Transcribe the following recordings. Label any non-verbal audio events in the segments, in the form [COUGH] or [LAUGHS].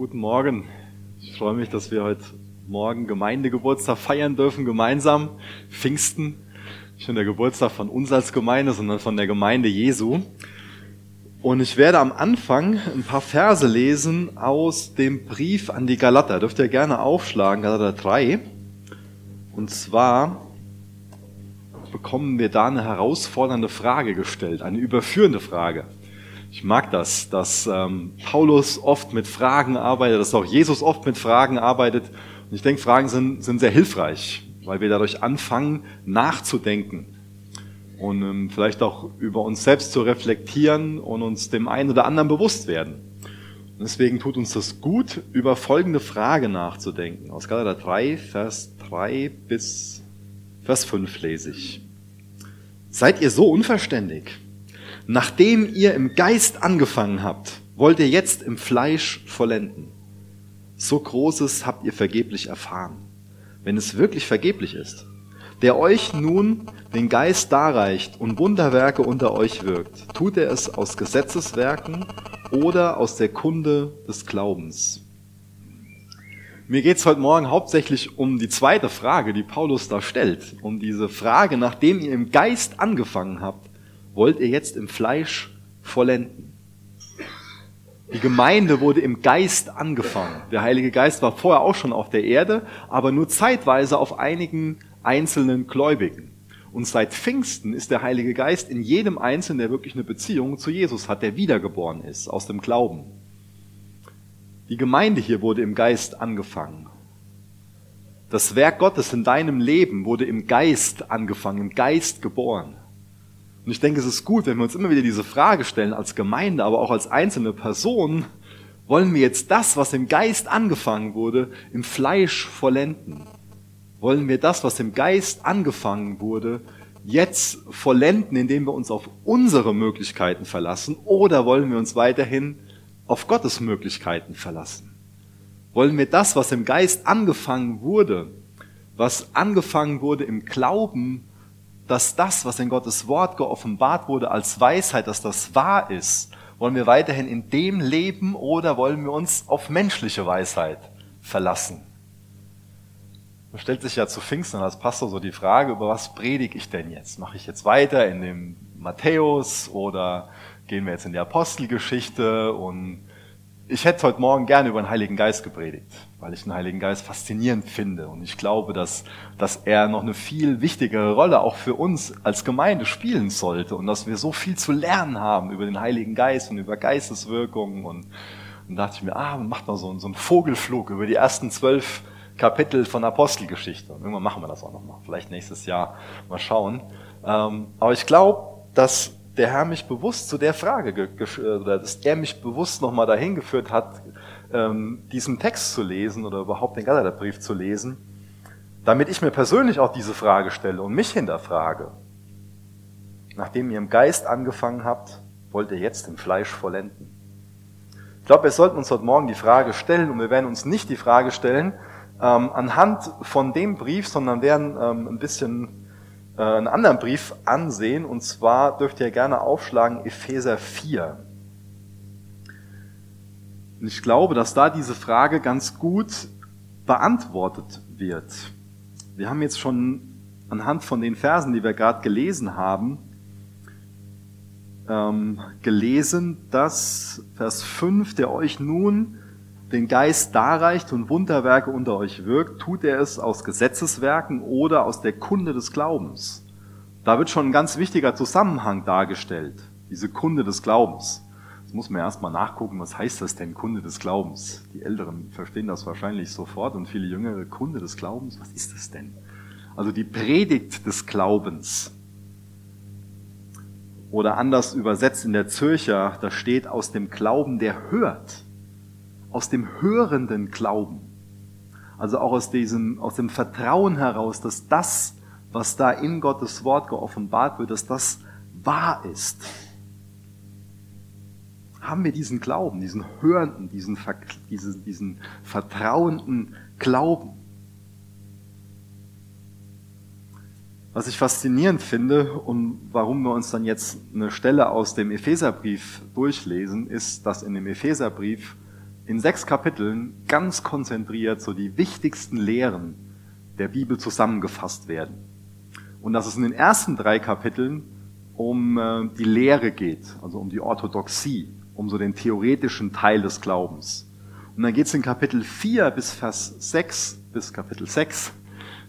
Guten Morgen. Ich freue mich, dass wir heute Morgen Gemeindegeburtstag feiern dürfen, gemeinsam. Pfingsten. Nicht nur der Geburtstag von uns als Gemeinde, sondern von der Gemeinde Jesu. Und ich werde am Anfang ein paar Verse lesen aus dem Brief an die Galater. Dürft ihr gerne aufschlagen, Galater 3. Und zwar bekommen wir da eine herausfordernde Frage gestellt, eine überführende Frage. Ich mag das, dass ähm, Paulus oft mit Fragen arbeitet, dass auch Jesus oft mit Fragen arbeitet. Und ich denke, Fragen sind, sind sehr hilfreich, weil wir dadurch anfangen, nachzudenken und ähm, vielleicht auch über uns selbst zu reflektieren und uns dem einen oder anderen bewusst werden. Und deswegen tut uns das gut, über folgende Frage nachzudenken. Aus Galater 3, Vers 3 bis Vers 5 lese ich. Seid ihr so unverständig? Nachdem ihr im Geist angefangen habt, wollt ihr jetzt im Fleisch vollenden. So Großes habt ihr vergeblich erfahren, wenn es wirklich vergeblich ist. Der euch nun den Geist darreicht und Wunderwerke unter euch wirkt, tut er es aus Gesetzeswerken oder aus der Kunde des Glaubens. Mir geht es heute Morgen hauptsächlich um die zweite Frage, die Paulus da stellt, um diese Frage, nachdem ihr im Geist angefangen habt, wollt ihr jetzt im Fleisch vollenden. Die Gemeinde wurde im Geist angefangen. Der Heilige Geist war vorher auch schon auf der Erde, aber nur zeitweise auf einigen einzelnen Gläubigen. Und seit Pfingsten ist der Heilige Geist in jedem Einzelnen, der wirklich eine Beziehung zu Jesus hat, der wiedergeboren ist aus dem Glauben. Die Gemeinde hier wurde im Geist angefangen. Das Werk Gottes in deinem Leben wurde im Geist angefangen, im Geist geboren. Und ich denke, es ist gut, wenn wir uns immer wieder diese Frage stellen, als Gemeinde, aber auch als einzelne Person, wollen wir jetzt das, was im Geist angefangen wurde, im Fleisch vollenden? Wollen wir das, was im Geist angefangen wurde, jetzt vollenden, indem wir uns auf unsere Möglichkeiten verlassen? Oder wollen wir uns weiterhin auf Gottes Möglichkeiten verlassen? Wollen wir das, was im Geist angefangen wurde, was angefangen wurde im Glauben, dass das, was in Gottes Wort geoffenbart wurde als Weisheit, dass das wahr ist? Wollen wir weiterhin in dem leben oder wollen wir uns auf menschliche Weisheit verlassen? Man stellt sich ja zu Pfingsten als Pastor so die Frage, über was predige ich denn jetzt? Mache ich jetzt weiter in dem Matthäus oder gehen wir jetzt in die Apostelgeschichte und ich hätte heute Morgen gerne über den Heiligen Geist gepredigt, weil ich den Heiligen Geist faszinierend finde. Und ich glaube, dass, dass er noch eine viel wichtigere Rolle auch für uns als Gemeinde spielen sollte und dass wir so viel zu lernen haben über den Heiligen Geist und über Geisteswirkungen. Und, und dachte ich mir, ah, macht mal so, so einen Vogelflug über die ersten zwölf Kapitel von Apostelgeschichte. Und irgendwann machen wir das auch nochmal. Vielleicht nächstes Jahr mal schauen. Ähm, aber ich glaube, dass der Herr mich bewusst zu der Frage, oder dass er mich bewusst nochmal dahin geführt hat, ähm, diesen Text zu lesen oder überhaupt den Galaterbrief zu lesen, damit ich mir persönlich auch diese Frage stelle und mich hinterfrage. Nachdem ihr im Geist angefangen habt, wollt ihr jetzt im Fleisch vollenden. Ich glaube, wir sollten uns heute Morgen die Frage stellen und wir werden uns nicht die Frage stellen ähm, anhand von dem Brief, sondern werden ähm, ein bisschen äh, einen anderen Brief ansehen, und zwar dürft ihr gerne aufschlagen Epheser 4. Und ich glaube, dass da diese Frage ganz gut beantwortet wird. Wir haben jetzt schon anhand von den Versen, die wir gerade gelesen haben, ähm, gelesen, dass Vers 5, der euch nun den Geist darreicht und Wunderwerke unter euch wirkt, tut er es aus Gesetzeswerken oder aus der Kunde des Glaubens. Da wird schon ein ganz wichtiger Zusammenhang dargestellt, diese Kunde des Glaubens. Jetzt muss man erstmal nachgucken, was heißt das denn, Kunde des Glaubens? Die Älteren verstehen das wahrscheinlich sofort und viele Jüngere, Kunde des Glaubens, was ist das denn? Also die Predigt des Glaubens. Oder anders übersetzt in der Zürcher, da steht aus dem Glauben, der hört aus dem hörenden Glauben. Also auch aus diesem, aus dem Vertrauen heraus, dass das, was da in Gottes Wort geoffenbart wird, dass das wahr ist. Haben wir diesen Glauben, diesen hörenden, diesen, diesen, diesen vertrauenden Glauben? Was ich faszinierend finde und warum wir uns dann jetzt eine Stelle aus dem Epheserbrief durchlesen, ist, dass in dem Epheserbrief in sechs Kapiteln ganz konzentriert so die wichtigsten Lehren der Bibel zusammengefasst werden. Und dass es in den ersten drei Kapiteln um äh, die Lehre geht, also um die Orthodoxie, um so den theoretischen Teil des Glaubens. Und dann geht es in Kapitel 4 bis Vers 6 bis Kapitel 6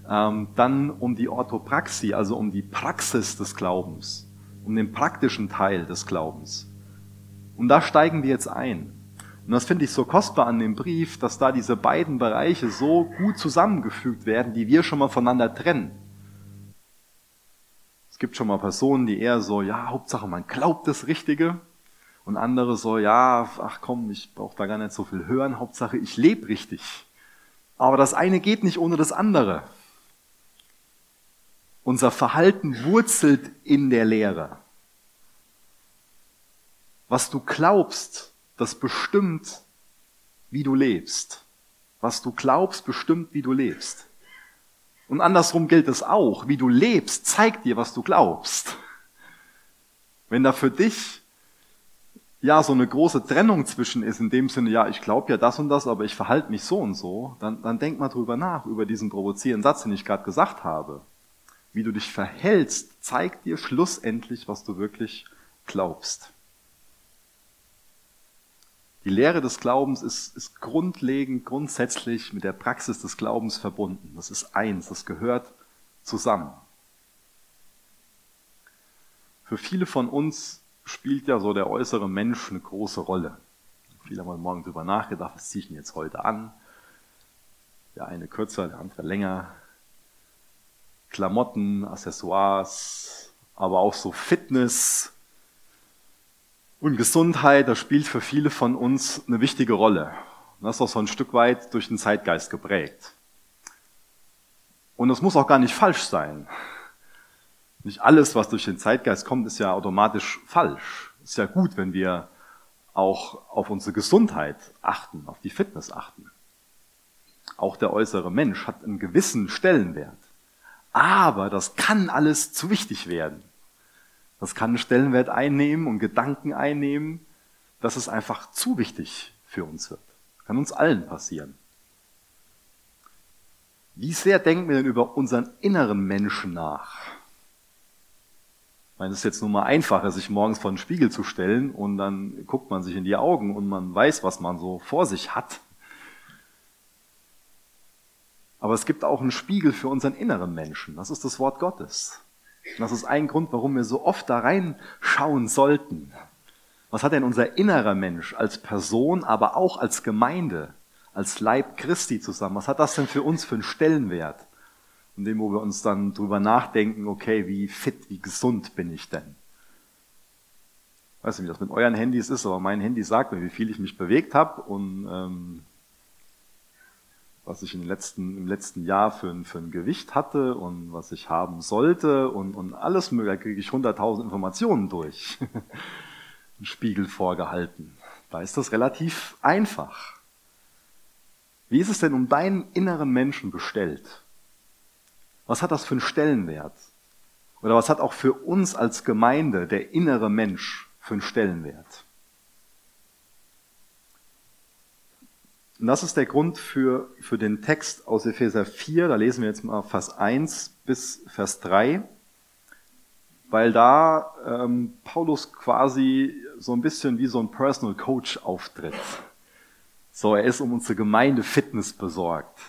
ähm, dann um die Orthopraxie, also um die Praxis des Glaubens, um den praktischen Teil des Glaubens. Und da steigen wir jetzt ein. Und das finde ich so kostbar an dem Brief, dass da diese beiden Bereiche so gut zusammengefügt werden, die wir schon mal voneinander trennen. Es gibt schon mal Personen, die eher so, ja, Hauptsache man glaubt das Richtige. Und andere so, ja, ach komm, ich brauche da gar nicht so viel hören, Hauptsache ich lebe richtig. Aber das eine geht nicht ohne das andere. Unser Verhalten wurzelt in der Lehre. Was du glaubst, das bestimmt, wie du lebst. Was du glaubst, bestimmt, wie du lebst. Und andersrum gilt es auch. Wie du lebst, zeigt dir, was du glaubst. Wenn da für dich ja so eine große Trennung zwischen ist, in dem Sinne, ja, ich glaube ja das und das, aber ich verhalte mich so und so, dann, dann denk mal drüber nach, über diesen provozierenden Satz, den ich gerade gesagt habe. Wie du dich verhältst, zeigt dir schlussendlich, was du wirklich glaubst. Die Lehre des Glaubens ist, ist grundlegend, grundsätzlich mit der Praxis des Glaubens verbunden. Das ist eins, das gehört zusammen. Für viele von uns spielt ja so der äußere Mensch eine große Rolle. Viele haben morgen darüber nachgedacht, was ziehe ich denn jetzt heute an? Der eine kürzer, der andere länger. Klamotten, Accessoires, aber auch so Fitness und Gesundheit, das spielt für viele von uns eine wichtige Rolle. das ist auch so ein Stück weit durch den Zeitgeist geprägt. Und das muss auch gar nicht falsch sein. Nicht alles, was durch den Zeitgeist kommt, ist ja automatisch falsch. Ist ja gut, wenn wir auch auf unsere Gesundheit achten, auf die Fitness achten. Auch der äußere Mensch hat einen gewissen Stellenwert. Aber das kann alles zu wichtig werden. Das kann einen Stellenwert einnehmen und Gedanken einnehmen, dass es einfach zu wichtig für uns wird. Kann uns allen passieren. Wie sehr denken wir denn über unseren inneren Menschen nach? meine, es ist jetzt nun mal einfacher, sich morgens vor den Spiegel zu stellen und dann guckt man sich in die Augen und man weiß, was man so vor sich hat. Aber es gibt auch einen Spiegel für unseren inneren Menschen. Das ist das Wort Gottes. Das ist ein Grund, warum wir so oft da reinschauen sollten. Was hat denn unser innerer Mensch als Person, aber auch als Gemeinde, als Leib Christi zusammen? Was hat das denn für uns für einen Stellenwert? in dem, wo wir uns dann drüber nachdenken, okay, wie fit, wie gesund bin ich denn? Ich weiß nicht, wie das mit euren Handys ist, aber mein Handy sagt mir, wie viel ich mich bewegt habe und ähm, was ich im letzten, im letzten Jahr für ein, für ein Gewicht hatte und was ich haben sollte und, und alles mögliche, da kriege ich 100.000 Informationen durch. [LAUGHS] Ein Spiegel vorgehalten. Da ist das relativ einfach. Wie ist es denn um deinen inneren Menschen bestellt? Was hat das für einen Stellenwert? Oder was hat auch für uns als Gemeinde der innere Mensch für einen Stellenwert? Und das ist der Grund für, für den Text aus Epheser 4, da lesen wir jetzt mal Vers 1 bis Vers 3, weil da ähm, Paulus quasi so ein bisschen wie so ein Personal Coach auftritt. So, er ist um unsere Gemeinde Fitness besorgt.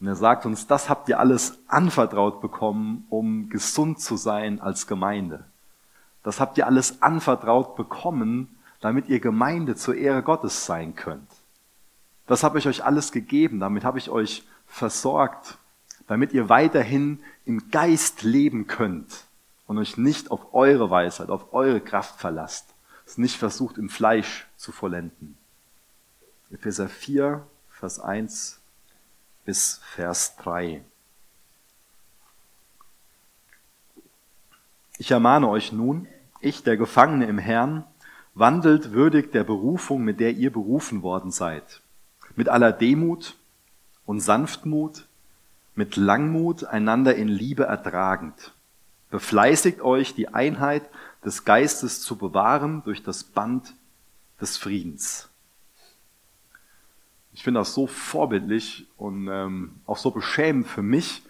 Und er sagt uns, das habt ihr alles anvertraut bekommen, um gesund zu sein als Gemeinde. Das habt ihr alles anvertraut bekommen, damit ihr Gemeinde zur Ehre Gottes sein könnt. Das habe ich euch alles gegeben, damit habe ich euch versorgt, damit ihr weiterhin im Geist leben könnt und euch nicht auf eure Weisheit, auf eure Kraft verlasst, es nicht versucht im Fleisch zu vollenden. Epheser 4, Vers 1 bis Vers 3. Ich ermahne euch nun, ich, der Gefangene im Herrn, wandelt würdig der Berufung, mit der ihr berufen worden seid, mit aller Demut und Sanftmut, mit Langmut einander in Liebe ertragend. Befleißigt euch, die Einheit des Geistes zu bewahren durch das Band des Friedens. Ich finde das so vorbildlich und ähm, auch so beschämend für mich,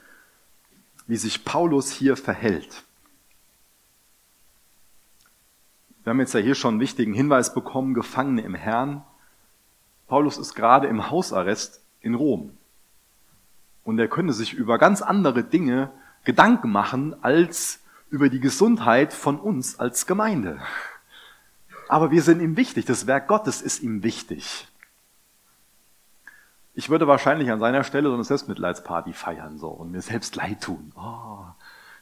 wie sich Paulus hier verhält. Wir haben jetzt ja hier schon einen wichtigen Hinweis bekommen, Gefangene im Herrn. Paulus ist gerade im Hausarrest in Rom. Und er könnte sich über ganz andere Dinge Gedanken machen als über die Gesundheit von uns als Gemeinde. Aber wir sind ihm wichtig, das Werk Gottes ist ihm wichtig. Ich würde wahrscheinlich an seiner Stelle so eine Selbstmitleidsparty feiern so und mir selbst leid tun. Oh,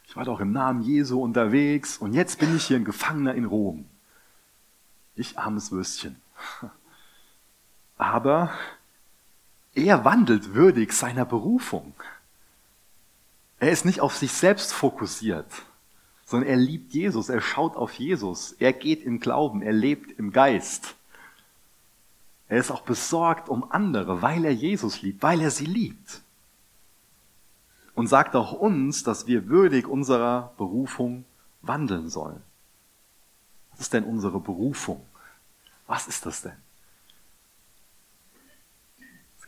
ich war doch im Namen Jesu unterwegs und jetzt bin ich hier ein Gefangener in Rom. Ich armes Würstchen. Aber er wandelt würdig seiner Berufung. Er ist nicht auf sich selbst fokussiert, sondern er liebt Jesus, er schaut auf Jesus, er geht im Glauben, er lebt im Geist. Er ist auch besorgt um andere, weil er Jesus liebt, weil er sie liebt. Und sagt auch uns, dass wir würdig unserer Berufung wandeln sollen. Was ist denn unsere Berufung? Was ist das denn?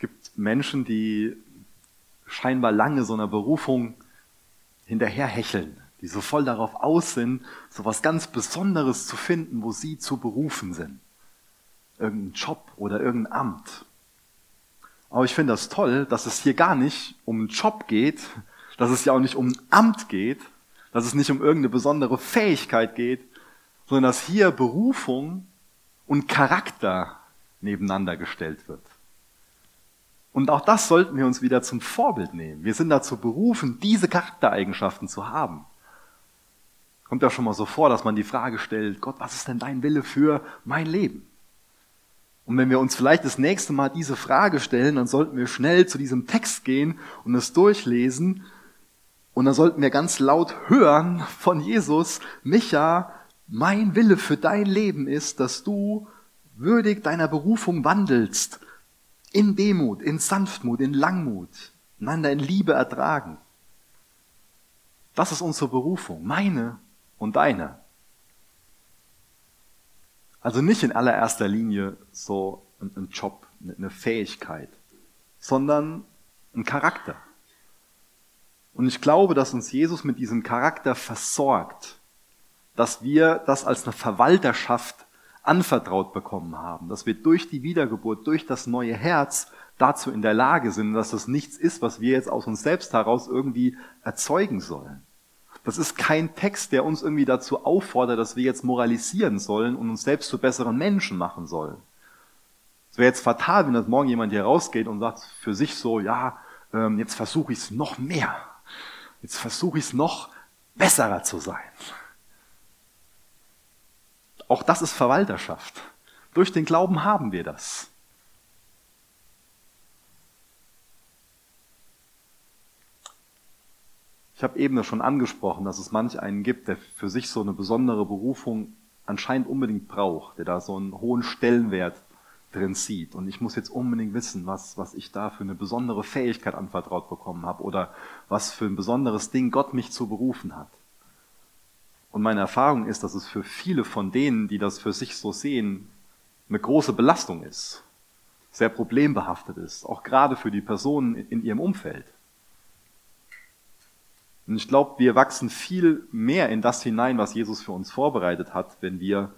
Es gibt Menschen, die scheinbar lange so einer Berufung hinterherhecheln, die so voll darauf aus sind, so was ganz Besonderes zu finden, wo sie zu berufen sind irgendeinen Job oder irgendein Amt. Aber ich finde das toll, dass es hier gar nicht um einen Job geht, dass es ja auch nicht um ein Amt geht, dass es nicht um irgendeine besondere Fähigkeit geht, sondern dass hier Berufung und Charakter nebeneinander gestellt wird. Und auch das sollten wir uns wieder zum Vorbild nehmen. Wir sind dazu berufen, diese Charaktereigenschaften zu haben. Kommt ja schon mal so vor, dass man die Frage stellt, Gott, was ist denn dein Wille für mein Leben? Und wenn wir uns vielleicht das nächste Mal diese Frage stellen, dann sollten wir schnell zu diesem Text gehen und es durchlesen. Und dann sollten wir ganz laut hören von Jesus, Micha, mein Wille für dein Leben ist, dass du würdig deiner Berufung wandelst, in Demut, in Sanftmut, in Langmut, einander in Liebe ertragen. Das ist unsere Berufung, meine und deine. Also nicht in allererster Linie so ein, Job, eine Fähigkeit, sondern ein Charakter. Und ich glaube, dass uns Jesus mit diesem Charakter versorgt, dass wir das als eine Verwalterschaft anvertraut bekommen haben, dass wir durch die Wiedergeburt, durch das neue Herz dazu in der Lage sind, dass das nichts ist, was wir jetzt aus uns selbst heraus irgendwie erzeugen sollen. Das ist kein Text, der uns irgendwie dazu auffordert, dass wir jetzt moralisieren sollen und uns selbst zu besseren Menschen machen sollen. Es wäre jetzt fatal, wenn das morgen jemand hier rausgeht und sagt für sich so, ja, ähm, jetzt versuche ich es noch mehr. Jetzt versuche ich es noch besserer zu sein. Auch das ist Verwalterschaft. Durch den Glauben haben wir das. Ich habe eben schon angesprochen, dass es manch einen gibt, der für sich so eine besondere Berufung anscheinend unbedingt braucht, der da so einen hohen Stellenwert drin sieht. Und ich muss jetzt unbedingt wissen, was, was ich da für eine besondere Fähigkeit anvertraut bekommen habe oder was für ein besonderes Ding Gott mich zu berufen hat. Und meine Erfahrung ist, dass es für viele von denen, die das für sich so sehen, eine große Belastung ist, sehr problembehaftet ist, auch gerade für die Personen in ihrem Umfeld. Und ich glaube, wir wachsen viel mehr in das hinein, was Jesus für uns vorbereitet hat, wenn wir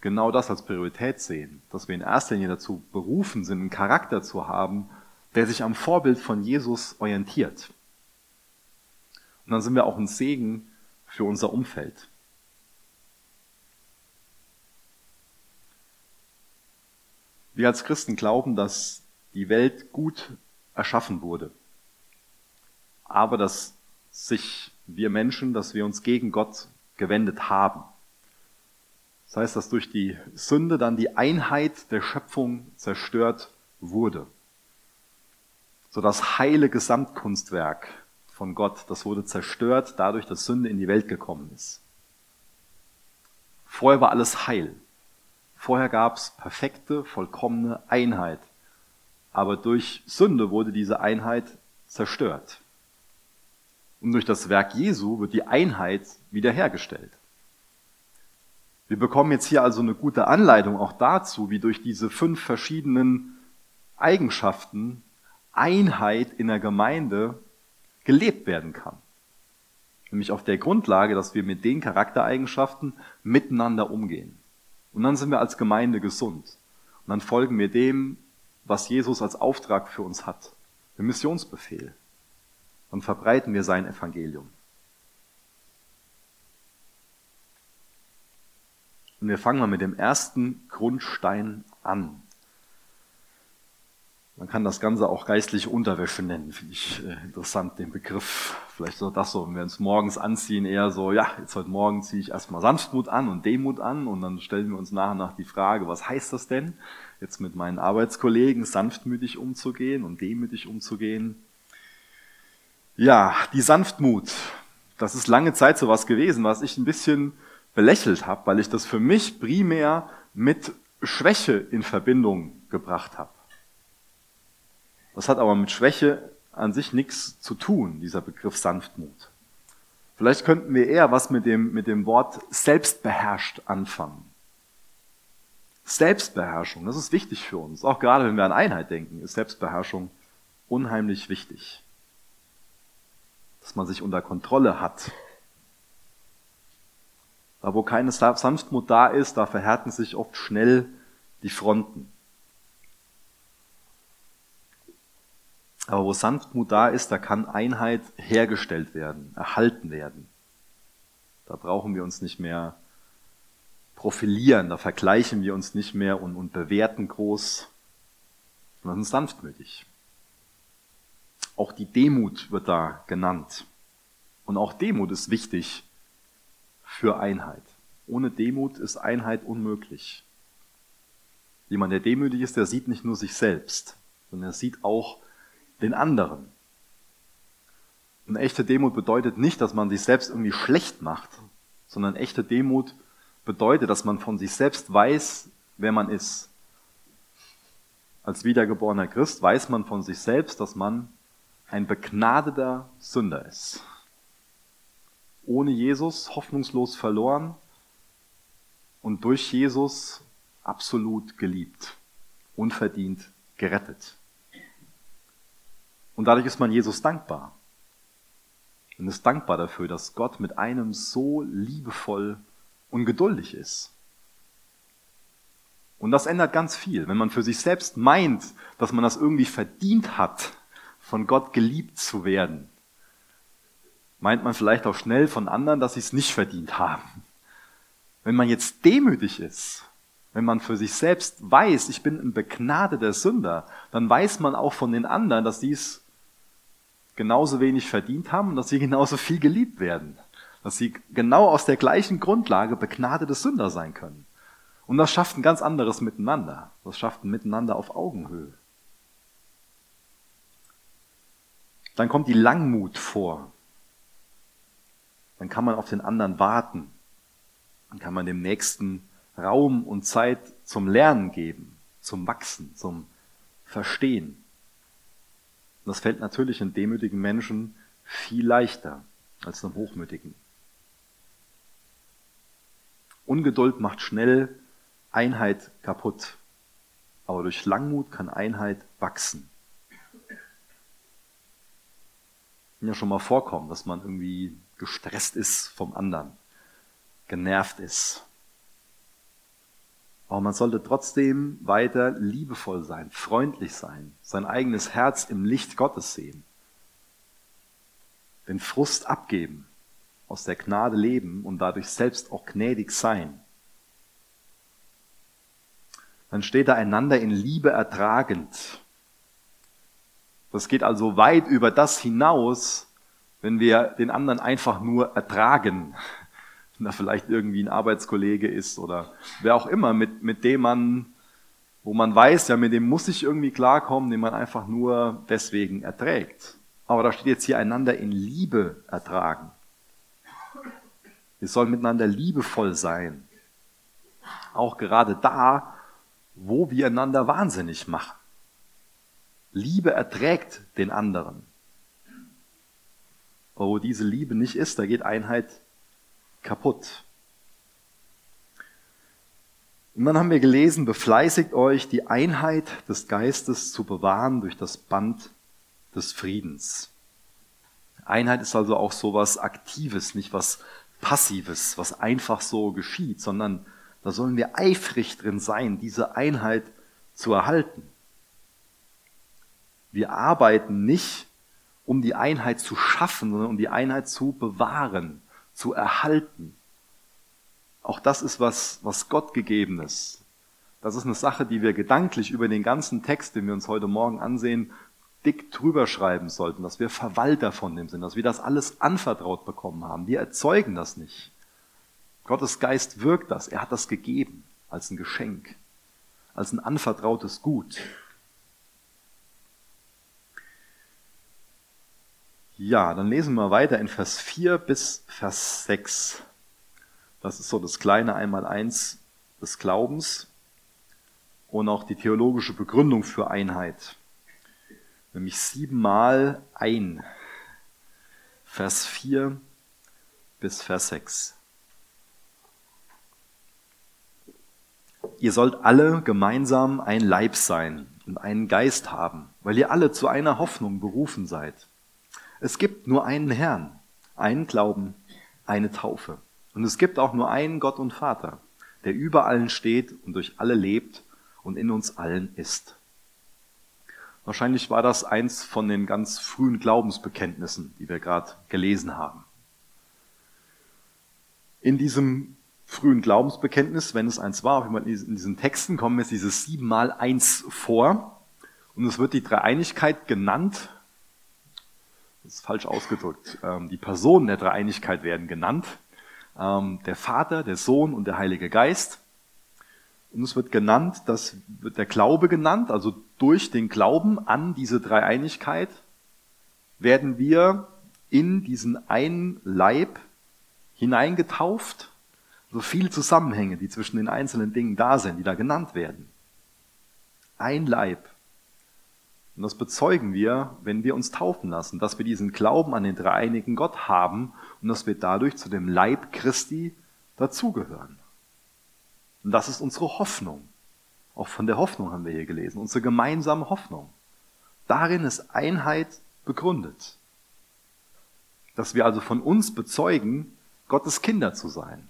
genau das als Priorität sehen. Dass wir in erster Linie dazu berufen sind, einen Charakter zu haben, der sich am Vorbild von Jesus orientiert. Und dann sind wir auch ein Segen für unser Umfeld. Wir als Christen glauben, dass die Welt gut erschaffen wurde, aber dass sich wir Menschen, dass wir uns gegen Gott gewendet haben. Das heißt, dass durch die Sünde dann die Einheit der Schöpfung zerstört wurde. So das heile Gesamtkunstwerk von Gott, das wurde zerstört dadurch, dass Sünde in die Welt gekommen ist. Vorher war alles heil. Vorher gab es perfekte, vollkommene Einheit. Aber durch Sünde wurde diese Einheit zerstört. Und durch das Werk Jesu wird die Einheit wiederhergestellt. Wir bekommen jetzt hier also eine gute Anleitung auch dazu, wie durch diese fünf verschiedenen Eigenschaften, Einheit in der Gemeinde gelebt werden kann. Nämlich auf der Grundlage, dass wir mit den Charaktereigenschaften miteinander umgehen. Und dann sind wir als Gemeinde gesund. Und dann folgen wir dem, was Jesus als Auftrag für uns hat. Den Missionsbefehl. Dann verbreiten wir sein Evangelium. Und wir fangen mal mit dem ersten Grundstein an. Man kann das Ganze auch geistliche Unterwäsche nennen, finde ich äh, interessant, den Begriff. Vielleicht so das so, wenn wir uns morgens anziehen, eher so, ja, jetzt heute Morgen ziehe ich erstmal Sanftmut an und Demut an und dann stellen wir uns nach und nach die Frage, was heißt das denn, jetzt mit meinen Arbeitskollegen sanftmütig umzugehen und demütig umzugehen? Ja, die Sanftmut, das ist lange Zeit so was gewesen, was ich ein bisschen belächelt habe, weil ich das für mich primär mit Schwäche in Verbindung gebracht habe. Das hat aber mit Schwäche an sich nichts zu tun, dieser Begriff Sanftmut. Vielleicht könnten wir eher was mit dem, mit dem Wort selbstbeherrscht anfangen. Selbstbeherrschung, das ist wichtig für uns. Auch gerade wenn wir an Einheit denken, ist Selbstbeherrschung unheimlich wichtig. Dass man sich unter Kontrolle hat. Da wo keine Sanftmut da ist, da verhärten sich oft schnell die Fronten. Aber wo Sanftmut da ist, da kann Einheit hergestellt werden, erhalten werden. Da brauchen wir uns nicht mehr profilieren, da vergleichen wir uns nicht mehr und, und bewerten groß, sondern sind sanftmütig. Auch die Demut wird da genannt. Und auch Demut ist wichtig für Einheit. Ohne Demut ist Einheit unmöglich. Jemand, der demütig ist, der sieht nicht nur sich selbst, sondern er sieht auch den anderen. Und echte Demut bedeutet nicht, dass man sich selbst irgendwie schlecht macht, sondern echte Demut bedeutet, dass man von sich selbst weiß, wer man ist. Als wiedergeborener Christ weiß man von sich selbst, dass man ein begnadeter Sünder ist. Ohne Jesus hoffnungslos verloren und durch Jesus absolut geliebt, unverdient gerettet. Und dadurch ist man Jesus dankbar. Und ist dankbar dafür, dass Gott mit einem so liebevoll und geduldig ist. Und das ändert ganz viel. Wenn man für sich selbst meint, dass man das irgendwie verdient hat, von Gott geliebt zu werden, meint man vielleicht auch schnell von anderen, dass sie es nicht verdient haben. Wenn man jetzt demütig ist, wenn man für sich selbst weiß, ich bin ein begnadeter Sünder, dann weiß man auch von den anderen, dass sie es genauso wenig verdient haben und dass sie genauso viel geliebt werden. Dass sie genau aus der gleichen Grundlage begnadete Sünder sein können. Und das schafft ein ganz anderes Miteinander. Das schafft ein Miteinander auf Augenhöhe. Dann kommt die Langmut vor. Dann kann man auf den anderen warten. Dann kann man dem Nächsten Raum und Zeit zum Lernen geben, zum Wachsen, zum Verstehen. Und das fällt natürlich einem demütigen Menschen viel leichter als einem hochmütigen. Ungeduld macht schnell Einheit kaputt. Aber durch Langmut kann Einheit wachsen. Kann ja schon mal vorkommen, dass man irgendwie gestresst ist vom anderen, genervt ist, aber man sollte trotzdem weiter liebevoll sein, freundlich sein, sein eigenes Herz im Licht Gottes sehen, den Frust abgeben, aus der Gnade leben und dadurch selbst auch gnädig sein. Dann steht da einander in Liebe ertragend. Das geht also weit über das hinaus, wenn wir den anderen einfach nur ertragen, da vielleicht irgendwie ein Arbeitskollege ist oder wer auch immer, mit, mit dem man, wo man weiß, ja, mit dem muss ich irgendwie klarkommen, den man einfach nur deswegen erträgt. Aber da steht jetzt hier einander in Liebe ertragen. Wir sollen miteinander liebevoll sein. Auch gerade da, wo wir einander wahnsinnig machen. Liebe erträgt den anderen. Aber wo diese Liebe nicht ist, da geht Einheit kaputt. Und dann haben wir gelesen, befleißigt euch, die Einheit des Geistes zu bewahren durch das Band des Friedens. Einheit ist also auch so was Aktives, nicht was Passives, was einfach so geschieht, sondern da sollen wir eifrig drin sein, diese Einheit zu erhalten. Wir arbeiten nicht, um die Einheit zu schaffen, sondern um die Einheit zu bewahren, zu erhalten. Auch das ist was, was Gott gegeben ist. Das ist eine Sache, die wir gedanklich über den ganzen Text, den wir uns heute Morgen ansehen, dick drüber schreiben sollten, dass wir Verwalter von dem sind, dass wir das alles anvertraut bekommen haben. Wir erzeugen das nicht. Gottes Geist wirkt das. Er hat das gegeben als ein Geschenk, als ein anvertrautes Gut. Ja, dann lesen wir weiter in Vers 4 bis Vers 6. Das ist so das kleine Einmaleins des Glaubens und auch die theologische Begründung für Einheit. Nämlich siebenmal ein. Vers 4 bis Vers 6. Ihr sollt alle gemeinsam ein Leib sein und einen Geist haben, weil ihr alle zu einer Hoffnung berufen seid. Es gibt nur einen Herrn, einen Glauben, eine Taufe. Und es gibt auch nur einen Gott und Vater, der über allen steht und durch alle lebt und in uns allen ist. Wahrscheinlich war das eins von den ganz frühen Glaubensbekenntnissen, die wir gerade gelesen haben. In diesem frühen Glaubensbekenntnis, wenn es eins war, in diesen Texten kommen jetzt dieses siebenmal eins vor und es wird die Dreieinigkeit genannt. Das ist falsch ausgedrückt. Ähm, die Personen der Dreieinigkeit werden genannt ähm, der Vater, der Sohn und der Heilige Geist. Und es wird genannt, das wird der Glaube genannt, also durch den Glauben an diese Dreieinigkeit werden wir in diesen einen Leib hineingetauft. So viele Zusammenhänge, die zwischen den einzelnen Dingen da sind, die da genannt werden. Ein Leib. Und das bezeugen wir, wenn wir uns taufen lassen, dass wir diesen Glauben an den dreieinigen Gott haben und dass wir dadurch zu dem Leib Christi dazugehören. Und das ist unsere Hoffnung. Auch von der Hoffnung haben wir hier gelesen, unsere gemeinsame Hoffnung. Darin ist Einheit begründet. Dass wir also von uns bezeugen, Gottes Kinder zu sein.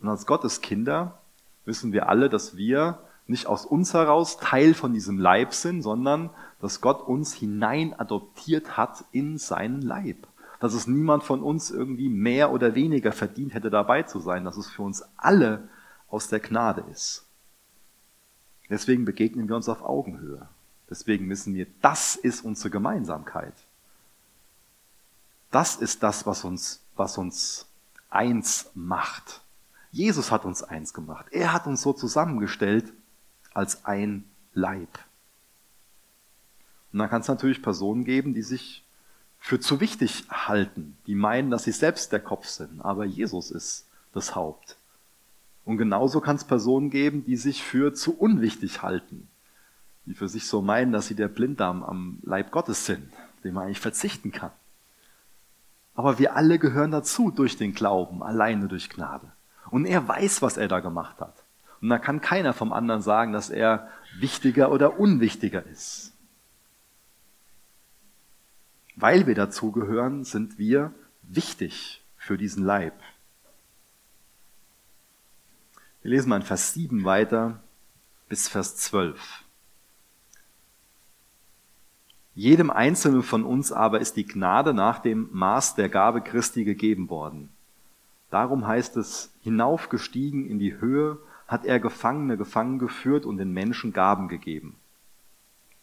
Und als Gottes Kinder wissen wir alle, dass wir nicht aus uns heraus Teil von diesem Leib sind, sondern dass Gott uns hinein adoptiert hat in seinen Leib. Dass es niemand von uns irgendwie mehr oder weniger verdient hätte, dabei zu sein, dass es für uns alle aus der Gnade ist. Deswegen begegnen wir uns auf Augenhöhe. Deswegen wissen wir, das ist unsere Gemeinsamkeit. Das ist das, was uns, was uns eins macht. Jesus hat uns eins gemacht. Er hat uns so zusammengestellt, als ein Leib. Und dann kann es natürlich Personen geben, die sich für zu wichtig halten, die meinen, dass sie selbst der Kopf sind, aber Jesus ist das Haupt. Und genauso kann es Personen geben, die sich für zu unwichtig halten, die für sich so meinen, dass sie der Blinddarm am Leib Gottes sind, dem man eigentlich verzichten kann. Aber wir alle gehören dazu durch den Glauben, alleine durch Gnade. Und er weiß, was er da gemacht hat. Und da kann keiner vom anderen sagen, dass er wichtiger oder unwichtiger ist. Weil wir dazugehören, sind wir wichtig für diesen Leib. Wir lesen mal in Vers 7 weiter bis Vers 12. Jedem Einzelnen von uns aber ist die Gnade nach dem Maß der Gabe Christi gegeben worden. Darum heißt es, hinaufgestiegen in die Höhe hat er Gefangene gefangen geführt und den Menschen Gaben gegeben.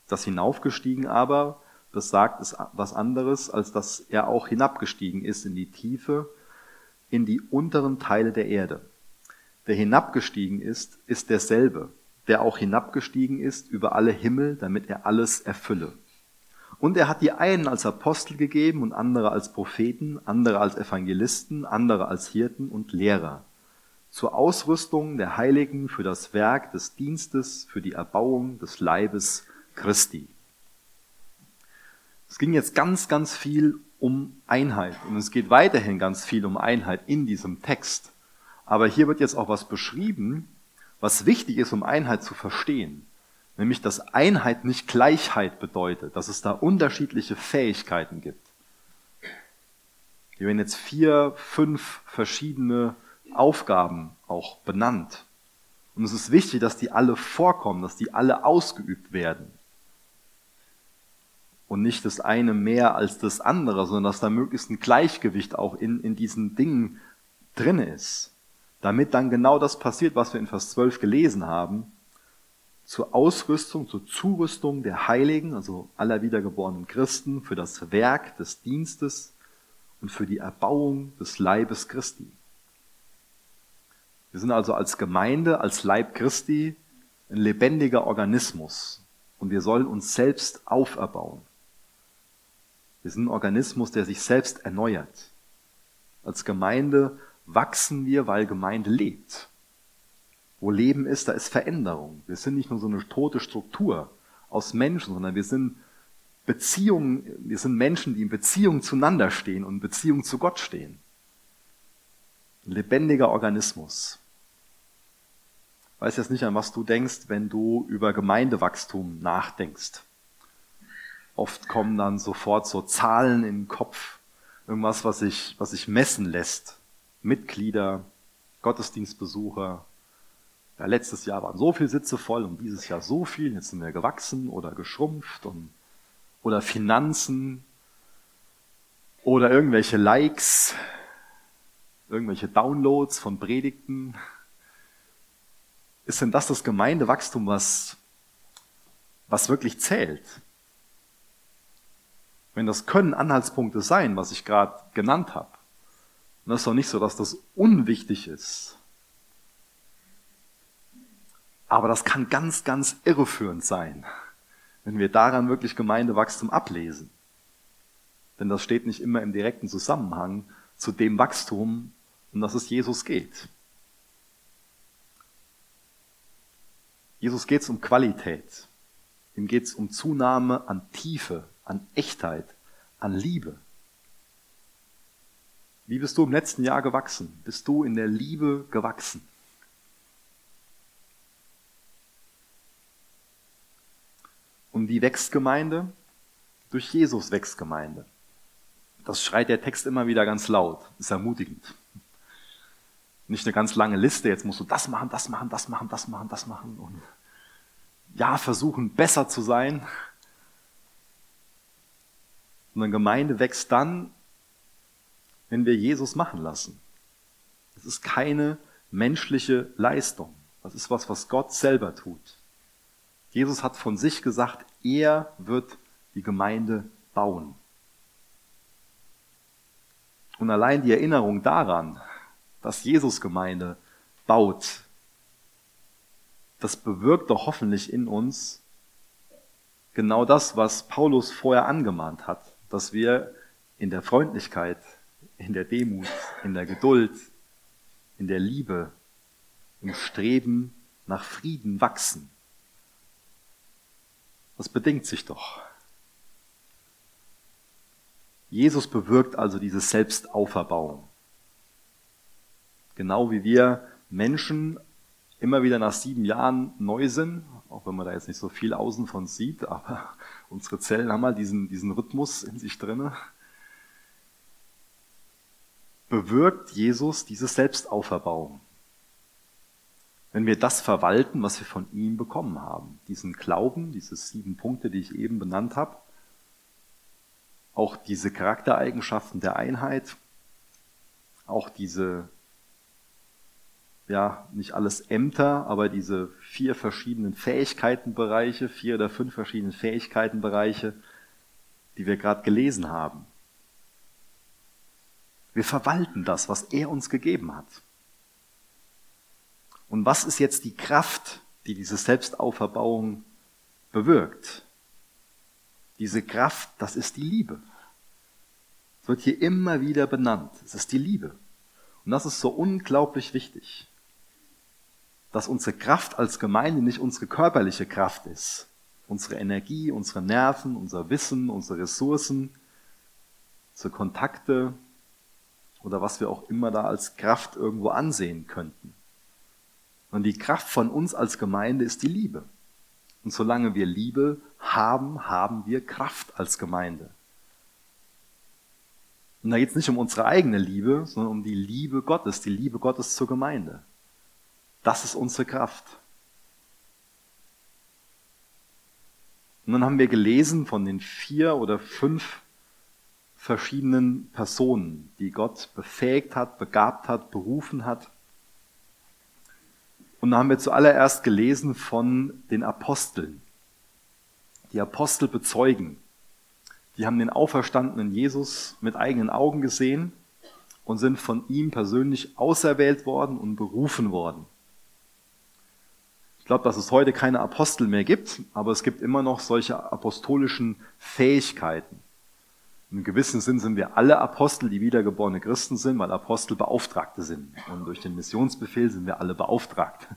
Das Hinaufgestiegen aber besagt es was anderes, als dass er auch hinabgestiegen ist in die Tiefe, in die unteren Teile der Erde. Der hinabgestiegen ist, ist derselbe, der auch hinabgestiegen ist über alle Himmel, damit er alles erfülle. Und er hat die einen als Apostel gegeben und andere als Propheten, andere als Evangelisten, andere als Hirten und Lehrer zur Ausrüstung der Heiligen für das Werk des Dienstes, für die Erbauung des Leibes Christi. Es ging jetzt ganz, ganz viel um Einheit und es geht weiterhin ganz viel um Einheit in diesem Text. Aber hier wird jetzt auch was beschrieben, was wichtig ist, um Einheit zu verstehen. Nämlich, dass Einheit nicht Gleichheit bedeutet, dass es da unterschiedliche Fähigkeiten gibt. Hier werden jetzt vier, fünf verschiedene Aufgaben auch benannt. Und es ist wichtig, dass die alle vorkommen, dass die alle ausgeübt werden. Und nicht das eine mehr als das andere, sondern dass da möglichst ein Gleichgewicht auch in, in diesen Dingen drin ist. Damit dann genau das passiert, was wir in Vers 12 gelesen haben, zur Ausrüstung, zur Zurüstung der Heiligen, also aller wiedergeborenen Christen, für das Werk des Dienstes und für die Erbauung des Leibes Christi. Wir sind also als Gemeinde, als Leib Christi ein lebendiger Organismus und wir sollen uns selbst auferbauen. Wir sind ein Organismus, der sich selbst erneuert. Als Gemeinde wachsen wir, weil Gemeinde lebt. Wo Leben ist, da ist Veränderung. Wir sind nicht nur so eine tote Struktur aus Menschen, sondern wir sind Beziehungen, wir sind Menschen, die in Beziehung zueinander stehen und in Beziehung zu Gott stehen. Ein lebendiger Organismus. Weiß jetzt nicht, an was du denkst, wenn du über Gemeindewachstum nachdenkst. Oft kommen dann sofort so Zahlen in den Kopf, irgendwas, was sich, was sich messen lässt. Mitglieder, Gottesdienstbesucher. Ja, letztes Jahr waren so viele Sitze voll und dieses Jahr so viel, jetzt sind wir gewachsen oder geschrumpft und, oder Finanzen oder irgendwelche Likes, irgendwelche Downloads von Predigten. Ist denn das das Gemeindewachstum, was, was wirklich zählt? Wenn das können Anhaltspunkte sein, was ich gerade genannt habe, das ist doch nicht so, dass das unwichtig ist. Aber das kann ganz, ganz irreführend sein, wenn wir daran wirklich Gemeindewachstum ablesen. Denn das steht nicht immer im direkten Zusammenhang zu dem Wachstum, um das es Jesus geht. Jesus geht es um Qualität. Ihm geht es um Zunahme an Tiefe, an Echtheit, an Liebe. Wie bist du im letzten Jahr gewachsen? Bist du in der Liebe gewachsen? Und wie wächst Gemeinde? Durch Jesus wächst Gemeinde. Das schreit der Text immer wieder ganz laut. ist ermutigend. Nicht eine ganz lange Liste, jetzt musst du das machen, das machen, das machen, das machen, das machen und ja, versuchen besser zu sein. Und eine Gemeinde wächst dann, wenn wir Jesus machen lassen. Es ist keine menschliche Leistung. Das ist was, was Gott selber tut. Jesus hat von sich gesagt, er wird die Gemeinde bauen. Und allein die Erinnerung daran, dass Jesus Gemeinde baut, das bewirkt doch hoffentlich in uns genau das, was Paulus vorher angemahnt hat, dass wir in der Freundlichkeit in der Demut, in der Geduld, in der Liebe, im Streben nach Frieden wachsen. Das bedingt sich doch. Jesus bewirkt also diese Selbstauferbauung. Genau wie wir Menschen immer wieder nach sieben Jahren neu sind, auch wenn man da jetzt nicht so viel außen von sieht, aber [LAUGHS] unsere Zellen haben mal diesen, diesen Rhythmus in sich drinne bewirkt Jesus diese Selbstauferbauung. Wenn wir das verwalten, was wir von ihm bekommen haben, diesen Glauben, diese sieben Punkte, die ich eben benannt habe, auch diese Charaktereigenschaften der Einheit, auch diese, ja, nicht alles Ämter, aber diese vier verschiedenen Fähigkeitenbereiche, vier oder fünf verschiedenen Fähigkeitenbereiche, die wir gerade gelesen haben. Wir verwalten das, was er uns gegeben hat. Und was ist jetzt die Kraft, die diese Selbstauferbauung bewirkt? Diese Kraft, das ist die Liebe. Es wird hier immer wieder benannt. Es ist die Liebe. Und das ist so unglaublich wichtig, dass unsere Kraft als Gemeinde nicht unsere körperliche Kraft ist. Unsere Energie, unsere Nerven, unser Wissen, unsere Ressourcen, unsere Kontakte, oder was wir auch immer da als Kraft irgendwo ansehen könnten. Und die Kraft von uns als Gemeinde ist die Liebe. Und solange wir Liebe haben, haben wir Kraft als Gemeinde. Und da geht es nicht um unsere eigene Liebe, sondern um die Liebe Gottes, die Liebe Gottes zur Gemeinde. Das ist unsere Kraft. Und dann haben wir gelesen von den vier oder fünf verschiedenen Personen, die Gott befähigt hat, begabt hat, berufen hat. Und da haben wir zuallererst gelesen von den Aposteln. Die Apostel bezeugen. Die haben den auferstandenen Jesus mit eigenen Augen gesehen und sind von ihm persönlich auserwählt worden und berufen worden. Ich glaube, dass es heute keine Apostel mehr gibt, aber es gibt immer noch solche apostolischen Fähigkeiten. Im gewissen Sinn sind wir alle Apostel, die wiedergeborene Christen sind, weil Apostel Beauftragte sind. Und durch den Missionsbefehl sind wir alle beauftragt.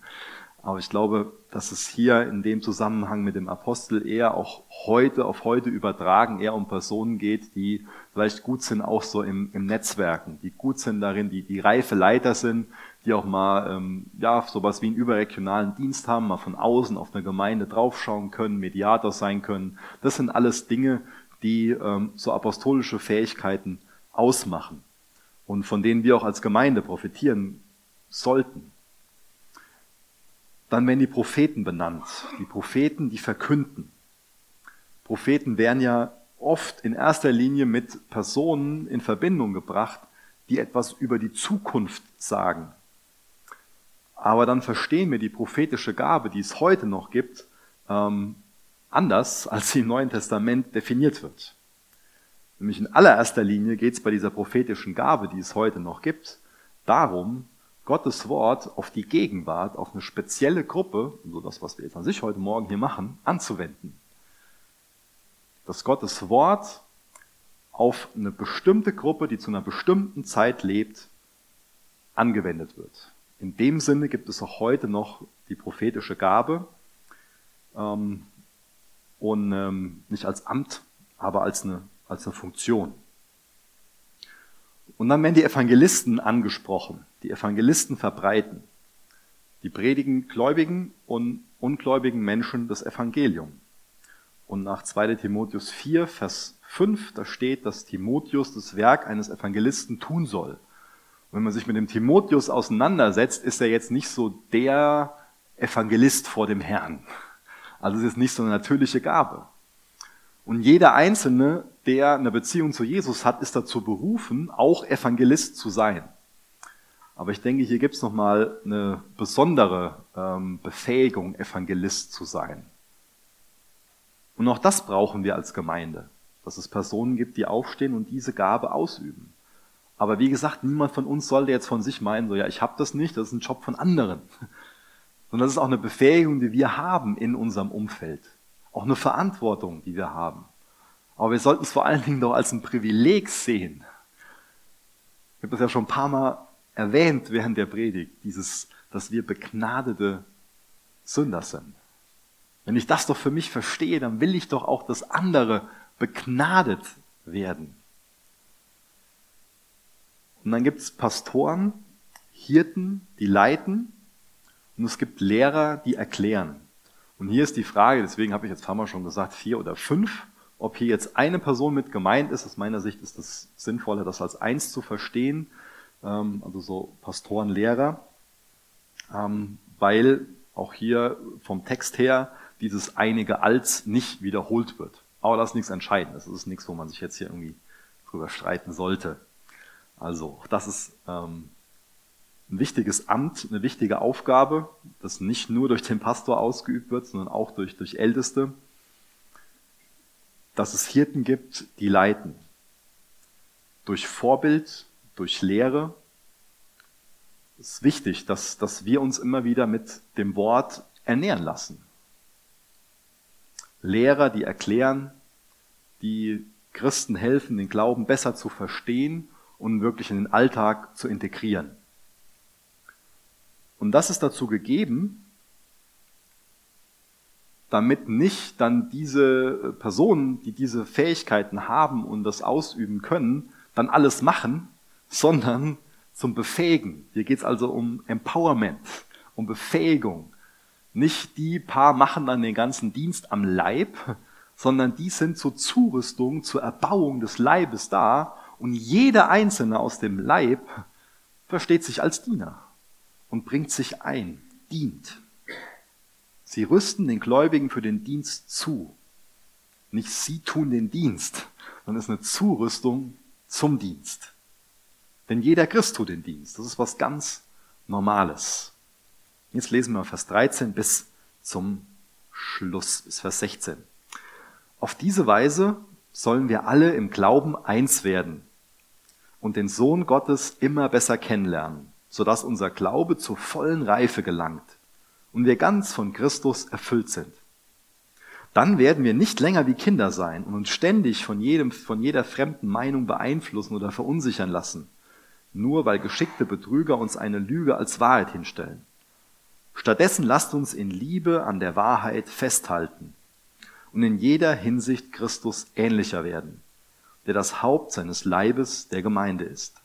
Aber ich glaube, dass es hier in dem Zusammenhang mit dem Apostel eher auch heute auf heute übertragen, eher um Personen geht, die vielleicht gut sind auch so im, im Netzwerken, die gut sind darin, die, die reife Leiter sind, die auch mal ähm, ja sowas wie einen überregionalen Dienst haben, mal von außen auf eine Gemeinde draufschauen können, Mediator sein können. Das sind alles Dinge, die ähm, so apostolische Fähigkeiten ausmachen und von denen wir auch als Gemeinde profitieren sollten. Dann werden die Propheten benannt. Die Propheten, die verkünden. Propheten werden ja oft in erster Linie mit Personen in Verbindung gebracht, die etwas über die Zukunft sagen. Aber dann verstehen wir die prophetische Gabe, die es heute noch gibt, ähm, anders, als sie im Neuen Testament definiert wird. Nämlich in allererster Linie geht es bei dieser prophetischen Gabe, die es heute noch gibt, darum, Gottes Wort auf die Gegenwart, auf eine spezielle Gruppe, so das, was wir jetzt an sich heute Morgen hier machen, anzuwenden. Dass Gottes Wort auf eine bestimmte Gruppe, die zu einer bestimmten Zeit lebt, angewendet wird. In dem Sinne gibt es auch heute noch die prophetische Gabe. Ähm, und ähm, nicht als Amt, aber als eine, als eine Funktion. Und dann werden die Evangelisten angesprochen. Die Evangelisten verbreiten. Die predigen gläubigen und ungläubigen Menschen das Evangelium. Und nach 2 Timotheus 4, Vers 5, da steht, dass Timotheus das Werk eines Evangelisten tun soll. Wenn man sich mit dem Timotheus auseinandersetzt, ist er jetzt nicht so der Evangelist vor dem Herrn. Also es ist nicht so eine natürliche Gabe. Und jeder Einzelne, der eine Beziehung zu Jesus hat, ist dazu berufen, auch Evangelist zu sein. Aber ich denke, hier gibt es nochmal eine besondere ähm, Befähigung, Evangelist zu sein. Und auch das brauchen wir als Gemeinde, dass es Personen gibt, die aufstehen und diese Gabe ausüben. Aber wie gesagt, niemand von uns sollte jetzt von sich meinen, so ja, ich habe das nicht, das ist ein Job von anderen [LAUGHS] sondern das ist auch eine Befähigung, die wir haben in unserem Umfeld. Auch eine Verantwortung, die wir haben. Aber wir sollten es vor allen Dingen doch als ein Privileg sehen. Ich habe das ja schon ein paar Mal erwähnt während der Predigt, dieses, dass wir begnadete Sünder sind. Wenn ich das doch für mich verstehe, dann will ich doch auch, dass andere begnadet werden. Und dann gibt es Pastoren, Hirten, die leiten und es gibt Lehrer, die erklären. Und hier ist die Frage, deswegen habe ich jetzt ein paar Mal schon gesagt, vier oder fünf, ob hier jetzt eine Person mit gemeint ist. Aus meiner Sicht ist es sinnvoller, das als eins zu verstehen, ähm, also so Pastoren, Lehrer, ähm, weil auch hier vom Text her dieses einige als nicht wiederholt wird. Aber das ist nichts Entscheidendes. Das ist nichts, wo man sich jetzt hier irgendwie drüber streiten sollte. Also, das ist ähm, ein wichtiges Amt, eine wichtige Aufgabe, das nicht nur durch den Pastor ausgeübt wird, sondern auch durch, durch Älteste, dass es Hirten gibt, die leiten. Durch Vorbild, durch Lehre. Es ist wichtig, dass, dass wir uns immer wieder mit dem Wort ernähren lassen. Lehrer, die erklären, die Christen helfen, den Glauben besser zu verstehen und wirklich in den Alltag zu integrieren. Und das ist dazu gegeben, damit nicht dann diese Personen, die diese Fähigkeiten haben und das ausüben können, dann alles machen, sondern zum Befähigen. Hier geht es also um Empowerment, und Befähigung. Nicht die paar machen dann den ganzen Dienst am Leib, sondern die sind zur Zurüstung, zur Erbauung des Leibes da und jeder Einzelne aus dem Leib versteht sich als Diener und bringt sich ein, dient. Sie rüsten den Gläubigen für den Dienst zu. Nicht sie tun den Dienst, sondern es ist eine Zurüstung zum Dienst. Denn jeder Christ tut den Dienst. Das ist was ganz Normales. Jetzt lesen wir Vers 13 bis zum Schluss, bis Vers 16. Auf diese Weise sollen wir alle im Glauben eins werden und den Sohn Gottes immer besser kennenlernen, sodass unser Glaube zur vollen Reife gelangt und wir ganz von Christus erfüllt sind. Dann werden wir nicht länger wie Kinder sein und uns ständig von jedem, von jeder fremden Meinung beeinflussen oder verunsichern lassen, nur weil geschickte Betrüger uns eine Lüge als Wahrheit hinstellen. Stattdessen lasst uns in Liebe an der Wahrheit festhalten und in jeder Hinsicht Christus ähnlicher werden, der das Haupt seines Leibes der Gemeinde ist.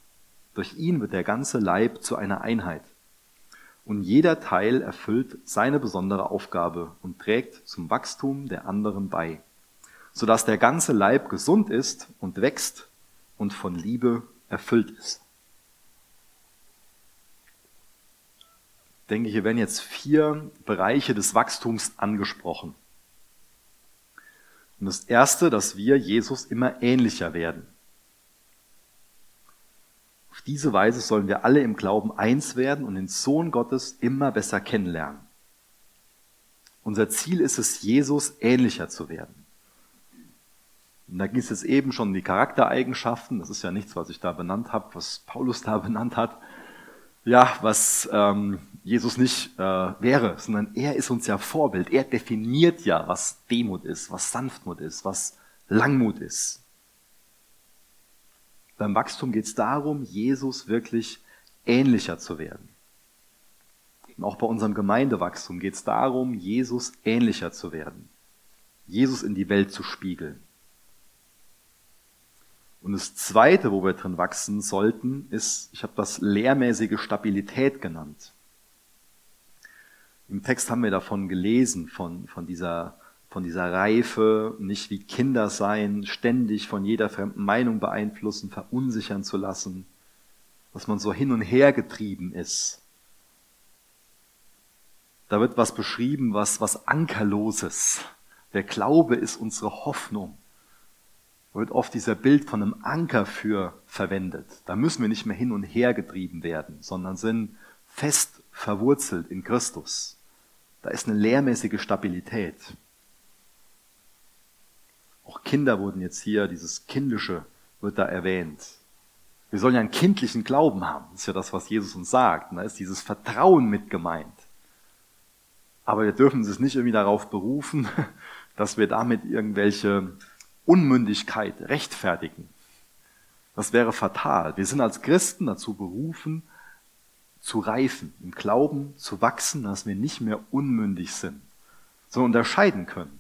Durch ihn wird der ganze Leib zu einer Einheit. Und jeder Teil erfüllt seine besondere Aufgabe und trägt zum Wachstum der anderen bei, sodass der ganze Leib gesund ist und wächst und von Liebe erfüllt ist. Ich denke, hier werden jetzt vier Bereiche des Wachstums angesprochen. Und das erste, dass wir Jesus immer ähnlicher werden. Auf diese Weise sollen wir alle im Glauben eins werden und den Sohn Gottes immer besser kennenlernen. Unser Ziel ist es, Jesus ähnlicher zu werden. Und da ging es jetzt eben schon um die Charaktereigenschaften. Das ist ja nichts, was ich da benannt habe, was Paulus da benannt hat. Ja, was ähm, Jesus nicht äh, wäre, sondern er ist uns ja Vorbild. Er definiert ja, was Demut ist, was Sanftmut ist, was Langmut ist. Beim Wachstum geht es darum, Jesus wirklich ähnlicher zu werden. Und auch bei unserem Gemeindewachstum geht es darum, Jesus ähnlicher zu werden. Jesus in die Welt zu spiegeln. Und das Zweite, wo wir drin wachsen sollten, ist, ich habe das lehrmäßige Stabilität genannt. Im Text haben wir davon gelesen, von, von dieser von dieser Reife, nicht wie Kinder sein, ständig von jeder fremden Meinung beeinflussen, verunsichern zu lassen, dass man so hin und her getrieben ist. Da wird was beschrieben, was, was Ankerloses. Der Glaube ist unsere Hoffnung. Da wird oft dieser Bild von einem Anker für verwendet. Da müssen wir nicht mehr hin und her getrieben werden, sondern sind fest verwurzelt in Christus. Da ist eine lehrmäßige Stabilität. Auch Kinder wurden jetzt hier, dieses Kindische wird da erwähnt. Wir sollen ja einen kindlichen Glauben haben. Das ist ja das, was Jesus uns sagt. Und da ist dieses Vertrauen mit gemeint. Aber wir dürfen es nicht irgendwie darauf berufen, [LAUGHS] dass wir damit irgendwelche Unmündigkeit rechtfertigen. Das wäre fatal. Wir sind als Christen dazu berufen, zu reifen, im Glauben zu wachsen, dass wir nicht mehr unmündig sind, sondern unterscheiden können.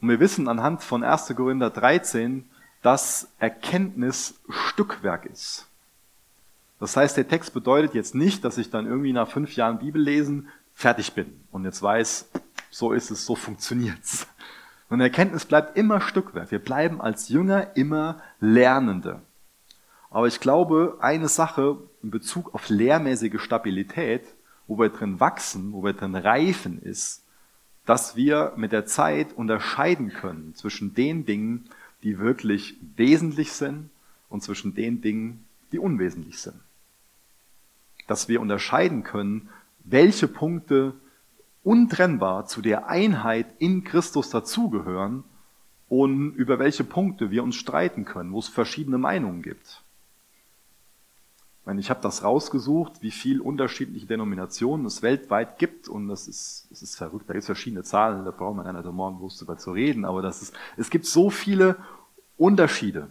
Und wir wissen anhand von 1. Korinther 13, dass Erkenntnis Stückwerk ist. Das heißt, der Text bedeutet jetzt nicht, dass ich dann irgendwie nach fünf Jahren Bibel lesen fertig bin und jetzt weiß, so ist es, so funktioniert's. Und Erkenntnis bleibt immer Stückwerk. Wir bleiben als Jünger immer Lernende. Aber ich glaube, eine Sache in Bezug auf lehrmäßige Stabilität, wo wir drin wachsen, wo wir drin reifen, ist, dass wir mit der Zeit unterscheiden können zwischen den Dingen, die wirklich wesentlich sind und zwischen den Dingen, die unwesentlich sind. Dass wir unterscheiden können, welche Punkte untrennbar zu der Einheit in Christus dazugehören und über welche Punkte wir uns streiten können, wo es verschiedene Meinungen gibt. Ich, meine, ich habe das rausgesucht, wie viel unterschiedliche Denominationen es weltweit gibt und das ist, das ist verrückt. Da gibt es verschiedene Zahlen, da brauchen wir gar nicht morgen groß drüber zu reden, aber das ist, es gibt so viele Unterschiede.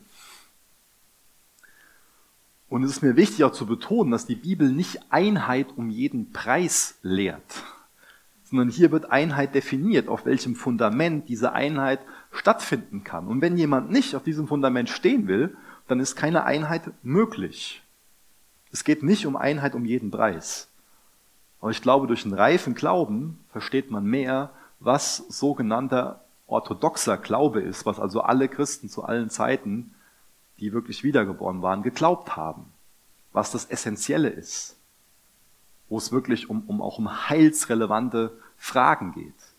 Und es ist mir wichtig auch zu betonen, dass die Bibel nicht Einheit um jeden Preis lehrt, sondern hier wird Einheit definiert, auf welchem Fundament diese Einheit stattfinden kann. Und wenn jemand nicht auf diesem Fundament stehen will, dann ist keine Einheit möglich. Es geht nicht um Einheit um jeden Preis. Aber ich glaube, durch einen reifen Glauben versteht man mehr, was sogenannter orthodoxer Glaube ist, was also alle Christen zu allen Zeiten, die wirklich wiedergeboren waren, geglaubt haben. Was das Essentielle ist. Wo es wirklich um, um auch um heilsrelevante Fragen geht.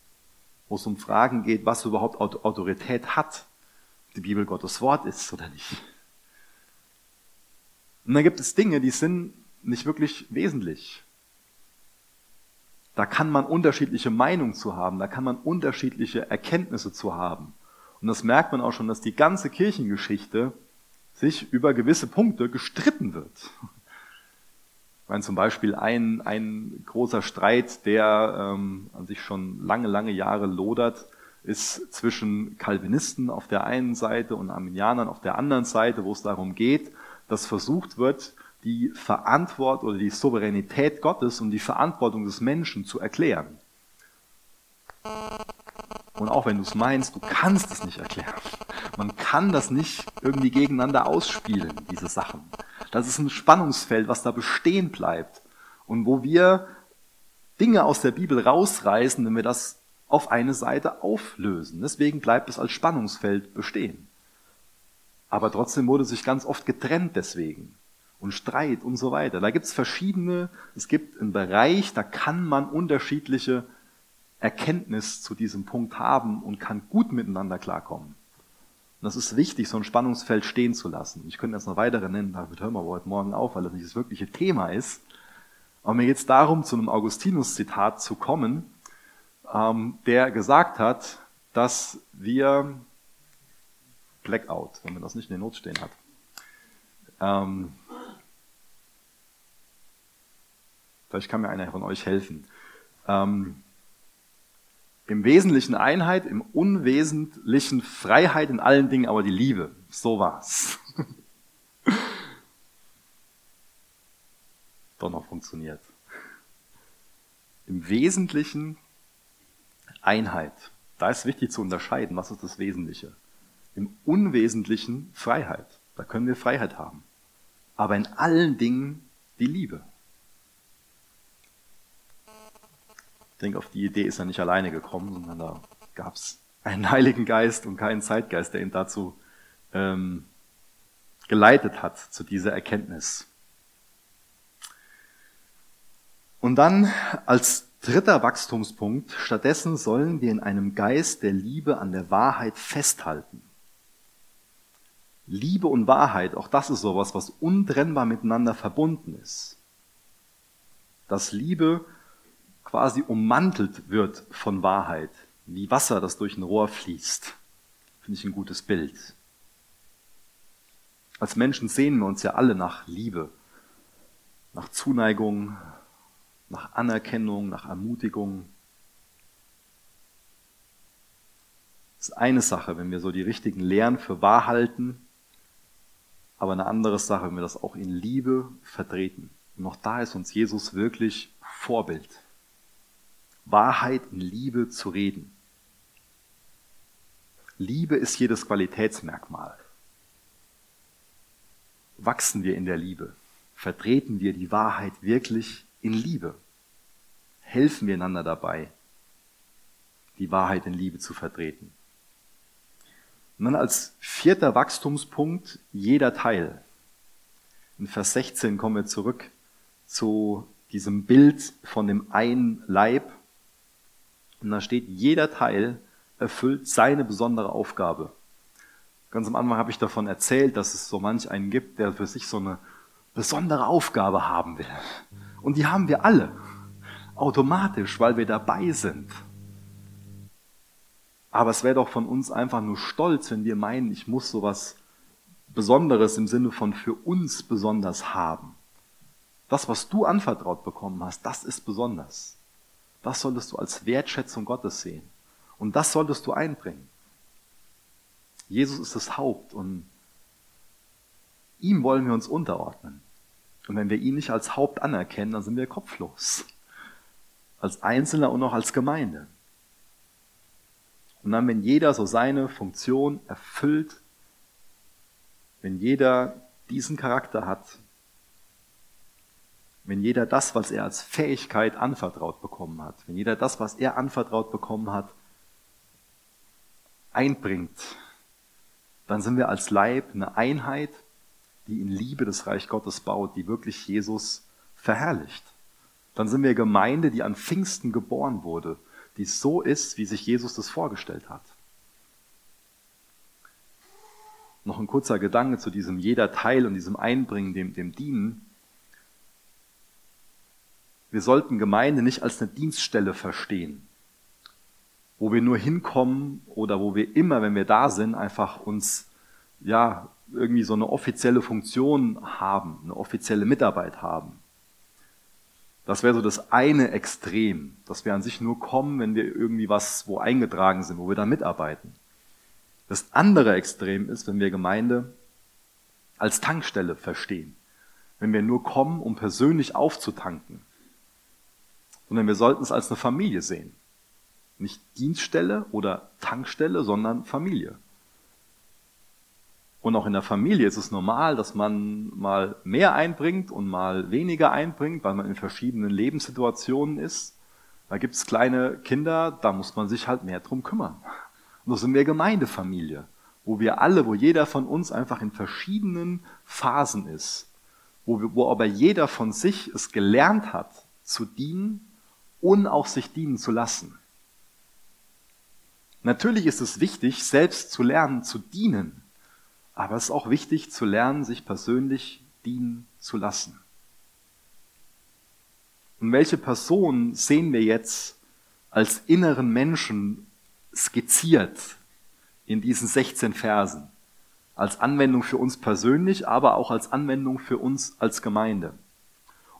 Wo es um Fragen geht, was überhaupt Autorität hat. Die Bibel Gottes Wort ist oder nicht. Und dann gibt es Dinge, die sind nicht wirklich wesentlich. Da kann man unterschiedliche Meinungen zu haben, da kann man unterschiedliche Erkenntnisse zu haben. Und das merkt man auch schon, dass die ganze Kirchengeschichte sich über gewisse Punkte gestritten wird. Ich meine zum Beispiel ein, ein großer Streit, der ähm, an sich schon lange, lange Jahre lodert, ist zwischen Calvinisten auf der einen Seite und Arminianern auf der anderen Seite, wo es darum geht, dass versucht wird, die Verantwortung oder die Souveränität Gottes und die Verantwortung des Menschen zu erklären. Und auch wenn du es meinst, du kannst es nicht erklären. Man kann das nicht irgendwie gegeneinander ausspielen, diese Sachen. Das ist ein Spannungsfeld, was da bestehen bleibt. Und wo wir Dinge aus der Bibel rausreißen, wenn wir das auf eine Seite auflösen. Deswegen bleibt es als Spannungsfeld bestehen. Aber trotzdem wurde sich ganz oft getrennt deswegen und Streit und so weiter. Da gibt es verschiedene, es gibt einen Bereich, da kann man unterschiedliche Erkenntnis zu diesem Punkt haben und kann gut miteinander klarkommen. Und das ist wichtig, so ein Spannungsfeld stehen zu lassen. Ich könnte jetzt noch weitere nennen, damit hören wir aber heute Morgen auf, weil das nicht das wirkliche Thema ist. Aber mir geht es darum, zu einem Augustinus-Zitat zu kommen, ähm, der gesagt hat, dass wir Blackout, wenn man das nicht in den Not stehen hat. Ähm, Vielleicht kann mir einer von euch helfen. Ähm, Im Wesentlichen Einheit, im Unwesentlichen Freiheit in allen Dingen, aber die Liebe. So war's. [LAUGHS] Doch noch funktioniert. Im Wesentlichen Einheit. Da ist wichtig zu unterscheiden, was ist das Wesentliche. Im Unwesentlichen Freiheit. Da können wir Freiheit haben. Aber in allen Dingen die Liebe. Ich denke, auf die Idee ist er nicht alleine gekommen, sondern da gab es einen Heiligen Geist und keinen Zeitgeist, der ihn dazu ähm, geleitet hat, zu dieser Erkenntnis. Und dann als dritter Wachstumspunkt, stattdessen sollen wir in einem Geist der Liebe an der Wahrheit festhalten. Liebe und Wahrheit, auch das ist sowas, was untrennbar miteinander verbunden ist. Dass Liebe quasi ummantelt wird von Wahrheit, wie Wasser, das durch ein Rohr fließt. Finde ich ein gutes Bild. Als Menschen sehen wir uns ja alle nach Liebe, nach Zuneigung, nach Anerkennung, nach Ermutigung. Das ist eine Sache, wenn wir so die richtigen Lehren für wahr halten, aber eine andere Sache, wenn wir das auch in Liebe vertreten. Und auch da ist uns Jesus wirklich Vorbild. Wahrheit in Liebe zu reden. Liebe ist jedes Qualitätsmerkmal. Wachsen wir in der Liebe? Vertreten wir die Wahrheit wirklich in Liebe? Helfen wir einander dabei, die Wahrheit in Liebe zu vertreten? Und dann als vierter Wachstumspunkt jeder Teil. In Vers 16 kommen wir zurück zu diesem Bild von dem einen Leib und da steht, jeder Teil erfüllt seine besondere Aufgabe. Ganz am Anfang habe ich davon erzählt, dass es so manch einen gibt, der für sich so eine besondere Aufgabe haben will. Und die haben wir alle. Automatisch, weil wir dabei sind. Aber es wäre doch von uns einfach nur stolz, wenn wir meinen, ich muss sowas Besonderes im Sinne von für uns besonders haben. Das, was du anvertraut bekommen hast, das ist besonders. Das solltest du als Wertschätzung Gottes sehen. Und das solltest du einbringen. Jesus ist das Haupt und ihm wollen wir uns unterordnen. Und wenn wir ihn nicht als Haupt anerkennen, dann sind wir kopflos. Als Einzelner und auch als Gemeinde. Und dann, wenn jeder so seine Funktion erfüllt, wenn jeder diesen Charakter hat, wenn jeder das, was er als Fähigkeit anvertraut bekommen hat, wenn jeder das, was er anvertraut bekommen hat, einbringt, dann sind wir als Leib eine Einheit, die in Liebe das Reich Gottes baut, die wirklich Jesus verherrlicht. Dann sind wir Gemeinde, die an Pfingsten geboren wurde, die so ist, wie sich Jesus das vorgestellt hat. Noch ein kurzer Gedanke zu diesem jeder Teil und diesem Einbringen, dem, dem Dienen. Wir sollten Gemeinde nicht als eine Dienststelle verstehen, wo wir nur hinkommen oder wo wir immer, wenn wir da sind, einfach uns, ja, irgendwie so eine offizielle Funktion haben, eine offizielle Mitarbeit haben. Das wäre so das eine Extrem, dass wir an sich nur kommen, wenn wir irgendwie was wo eingetragen sind, wo wir da mitarbeiten. Das andere Extrem ist, wenn wir Gemeinde als Tankstelle verstehen. Wenn wir nur kommen, um persönlich aufzutanken. Sondern wir sollten es als eine Familie sehen. Nicht Dienststelle oder Tankstelle, sondern Familie. Und auch in der Familie ist es normal, dass man mal mehr einbringt und mal weniger einbringt, weil man in verschiedenen Lebenssituationen ist. Da gibt es kleine Kinder, da muss man sich halt mehr drum kümmern. Und so sind wir Gemeindefamilie, wo wir alle, wo jeder von uns einfach in verschiedenen Phasen ist, wo, wir, wo aber jeder von sich es gelernt hat, zu dienen und auch sich dienen zu lassen. Natürlich ist es wichtig, selbst zu lernen, zu dienen. Aber es ist auch wichtig zu lernen, sich persönlich dienen zu lassen. Und welche Person sehen wir jetzt als inneren Menschen skizziert in diesen 16 Versen? Als Anwendung für uns persönlich, aber auch als Anwendung für uns als Gemeinde.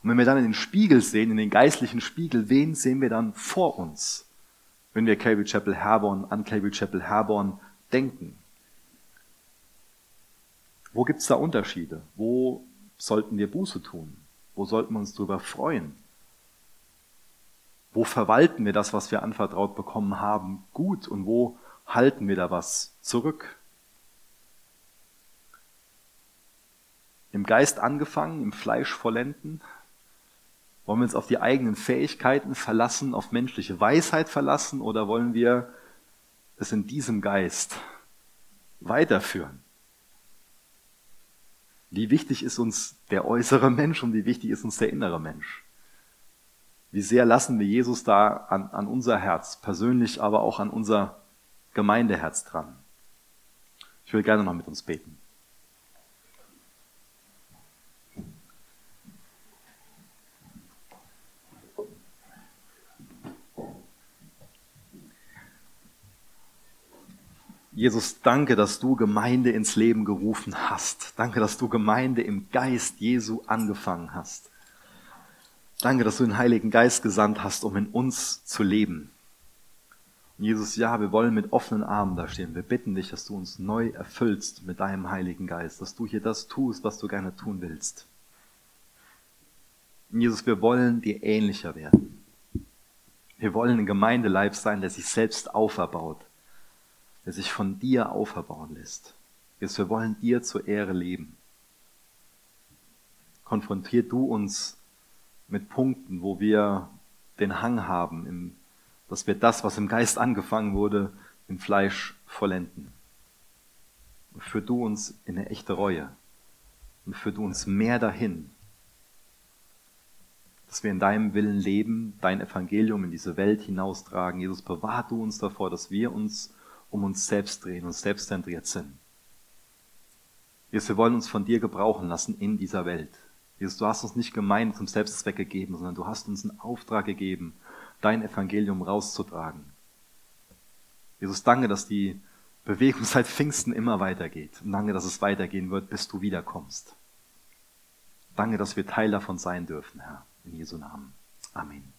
Und wenn wir dann in den Spiegel sehen, in den geistlichen Spiegel, wen sehen wir dann vor uns? Wenn wir Cable Chapel Herborn an Cable Chapel Herborn denken. Wo gibt es da Unterschiede? Wo sollten wir Buße tun? Wo sollten wir uns darüber freuen? Wo verwalten wir das, was wir anvertraut bekommen haben, gut und wo halten wir da was zurück? Im Geist angefangen, im Fleisch vollenden? Wollen wir uns auf die eigenen Fähigkeiten verlassen, auf menschliche Weisheit verlassen oder wollen wir es in diesem Geist weiterführen? Wie wichtig ist uns der äußere Mensch und wie wichtig ist uns der innere Mensch? Wie sehr lassen wir Jesus da an, an unser Herz, persönlich, aber auch an unser Gemeindeherz dran? Ich will gerne noch mit uns beten. Jesus, danke, dass du Gemeinde ins Leben gerufen hast. Danke, dass du Gemeinde im Geist Jesu angefangen hast. Danke, dass du den Heiligen Geist gesandt hast, um in uns zu leben. Und Jesus, ja, wir wollen mit offenen Armen da stehen. Wir bitten dich, dass du uns neu erfüllst mit deinem Heiligen Geist, dass du hier das tust, was du gerne tun willst. Und Jesus, wir wollen dir ähnlicher werden. Wir wollen ein Gemeindeleib sein, der sich selbst auferbaut, der sich von dir auferbauen lässt. Jesus, wir wollen dir zur Ehre leben. Konfrontier du uns mit Punkten, wo wir den Hang haben, dass wir das, was im Geist angefangen wurde, im Fleisch vollenden. Und führ du uns in eine echte Reue. Und führ du uns mehr dahin, dass wir in deinem Willen leben, dein Evangelium in diese Welt hinaustragen. Jesus, bewahr du uns davor, dass wir uns um uns selbst drehen und selbstzentriert sind. Jesus, wir wollen uns von dir gebrauchen lassen in dieser Welt. Jesus, du hast uns nicht gemeint zum Selbstzweck gegeben, sondern du hast uns einen Auftrag gegeben, dein Evangelium rauszutragen. Jesus, danke, dass die Bewegung [LAUGHS] seit Pfingsten immer weitergeht. Und danke, dass es weitergehen wird, bis du wiederkommst. Danke, dass wir Teil davon sein dürfen, Herr. In Jesu Namen. Amen.